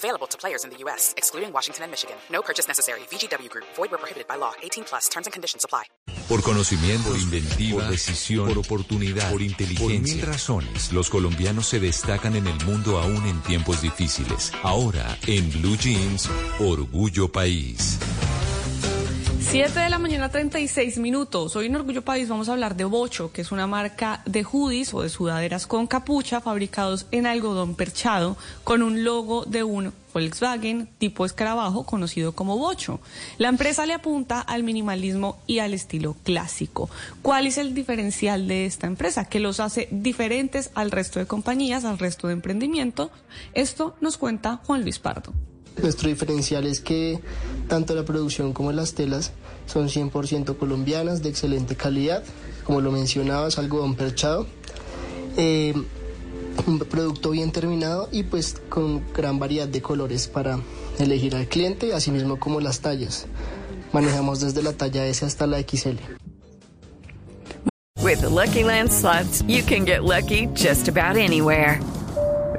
Available to players in the U.S., excluding Washington and Michigan. No purchase necessary. VGW Group. Void where prohibited by law. 18 plus. Terms and conditions apply. Por conocimiento, por inventiva, por decisión, por oportunidad, por inteligencia. Por mil razones, los colombianos se destacan en el mundo aún en tiempos difíciles. Ahora, en Blue Jeans, Orgullo País. 7 de la mañana, 36 minutos. Hoy en Orgullo País vamos a hablar de Bocho, que es una marca de hoodies o de sudaderas con capucha fabricados en algodón perchado con un logo de un Volkswagen tipo escarabajo conocido como Bocho. La empresa le apunta al minimalismo y al estilo clásico. ¿Cuál es el diferencial de esta empresa? Que los hace diferentes al resto de compañías, al resto de emprendimiento. Esto nos cuenta Juan Luis Pardo. Nuestro diferencial es que tanto la producción como las telas son 100% colombianas, de excelente calidad. Como lo mencionabas, algodón perchado. Eh, un producto bien terminado y pues con gran variedad de colores para elegir al cliente, así mismo como las tallas. Manejamos desde la talla S hasta la XL. With the Lucky Land slots, you can get lucky just about anywhere.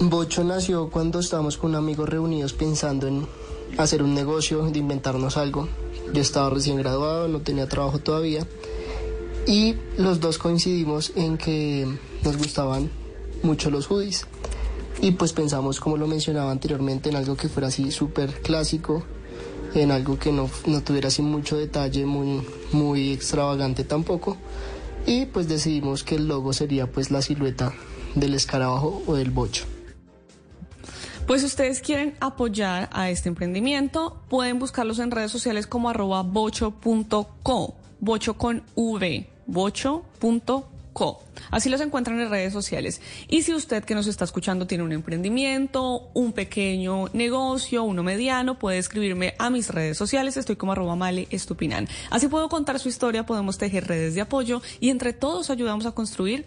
Bocho nació cuando estábamos con amigos reunidos pensando en hacer un negocio, de inventarnos algo. Yo estaba recién graduado, no tenía trabajo todavía. Y los dos coincidimos en que nos gustaban mucho los hoodies. Y pues pensamos, como lo mencionaba anteriormente, en algo que fuera así súper clásico, en algo que no, no, tuviera así mucho detalle, muy, muy extravagante tampoco. Y pues decidimos que el logo sería pues la silueta del escarabajo o del bocho. Pues si ustedes quieren apoyar a este emprendimiento, pueden buscarlos en redes sociales como arroba bocho.co, bocho con V, bocho.co. Así los encuentran en redes sociales. Y si usted que nos está escuchando tiene un emprendimiento, un pequeño negocio, uno mediano, puede escribirme a mis redes sociales. Estoy como arroba male estupinan. Así puedo contar su historia, podemos tejer redes de apoyo y entre todos ayudamos a construir